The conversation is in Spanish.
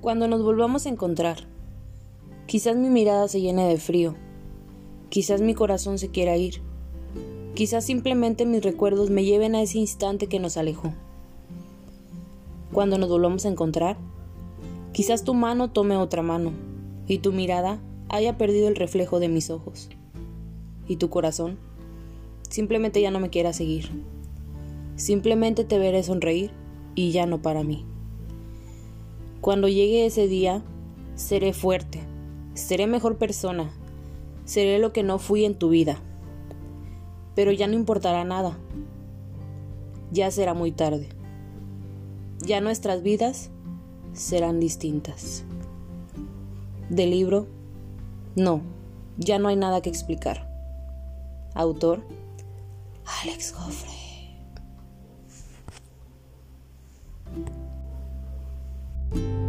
Cuando nos volvamos a encontrar, quizás mi mirada se llene de frío, quizás mi corazón se quiera ir, quizás simplemente mis recuerdos me lleven a ese instante que nos alejó. Cuando nos volvamos a encontrar, quizás tu mano tome otra mano y tu mirada haya perdido el reflejo de mis ojos. Y tu corazón simplemente ya no me quiera seguir. Simplemente te veré sonreír y ya no para mí. Cuando llegue ese día, seré fuerte, seré mejor persona, seré lo que no fui en tu vida. Pero ya no importará nada. Ya será muy tarde. Ya nuestras vidas serán distintas. Del libro, no, ya no hay nada que explicar. Autor, Alex Goffrey. You